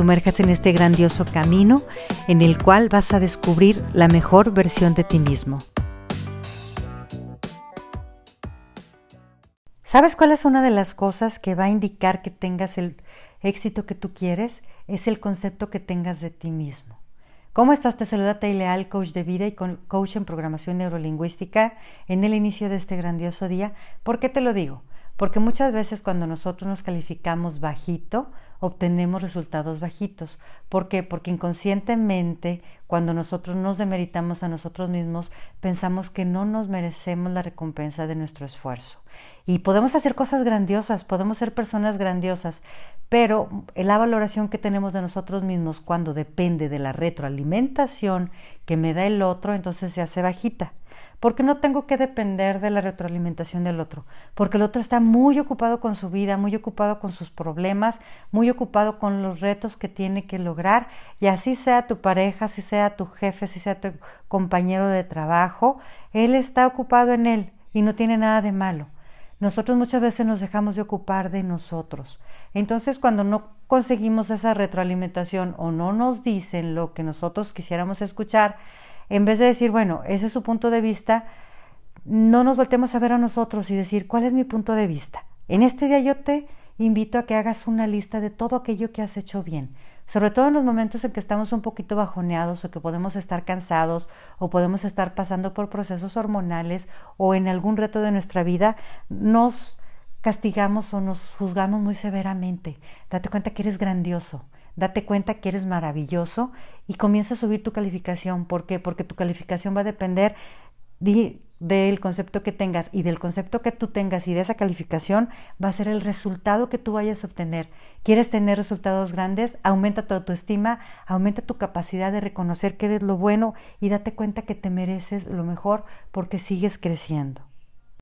sumerjas en este grandioso camino en el cual vas a descubrir la mejor versión de ti mismo. ¿Sabes cuál es una de las cosas que va a indicar que tengas el éxito que tú quieres? Es el concepto que tengas de ti mismo. ¿Cómo estás? Te saluda Teileal, coach de vida y coach en programación neurolingüística en el inicio de este grandioso día. ¿Por qué te lo digo? Porque muchas veces cuando nosotros nos calificamos bajito, obtenemos resultados bajitos. ¿Por qué? Porque inconscientemente, cuando nosotros nos demeritamos a nosotros mismos, pensamos que no nos merecemos la recompensa de nuestro esfuerzo. Y podemos hacer cosas grandiosas, podemos ser personas grandiosas, pero la valoración que tenemos de nosotros mismos cuando depende de la retroalimentación que me da el otro, entonces se hace bajita porque no tengo que depender de la retroalimentación del otro, porque el otro está muy ocupado con su vida, muy ocupado con sus problemas, muy ocupado con los retos que tiene que lograr, y así sea tu pareja, si sea tu jefe, si sea tu compañero de trabajo, él está ocupado en él y no tiene nada de malo. Nosotros muchas veces nos dejamos de ocupar de nosotros. Entonces, cuando no conseguimos esa retroalimentación o no nos dicen lo que nosotros quisiéramos escuchar, en vez de decir, bueno, ese es su punto de vista, no nos voltemos a ver a nosotros y decir, ¿cuál es mi punto de vista? En este día yo te invito a que hagas una lista de todo aquello que has hecho bien, sobre todo en los momentos en que estamos un poquito bajoneados o que podemos estar cansados o podemos estar pasando por procesos hormonales o en algún reto de nuestra vida, nos castigamos o nos juzgamos muy severamente. Date cuenta que eres grandioso, date cuenta que eres maravilloso y comienza a subir tu calificación. ¿Por qué? Porque tu calificación va a depender del concepto que tengas y del concepto que tú tengas y de esa calificación va a ser el resultado que tú vayas a obtener. ¿Quieres tener resultados grandes? Aumenta tu autoestima, aumenta tu capacidad de reconocer que eres lo bueno y date cuenta que te mereces lo mejor porque sigues creciendo.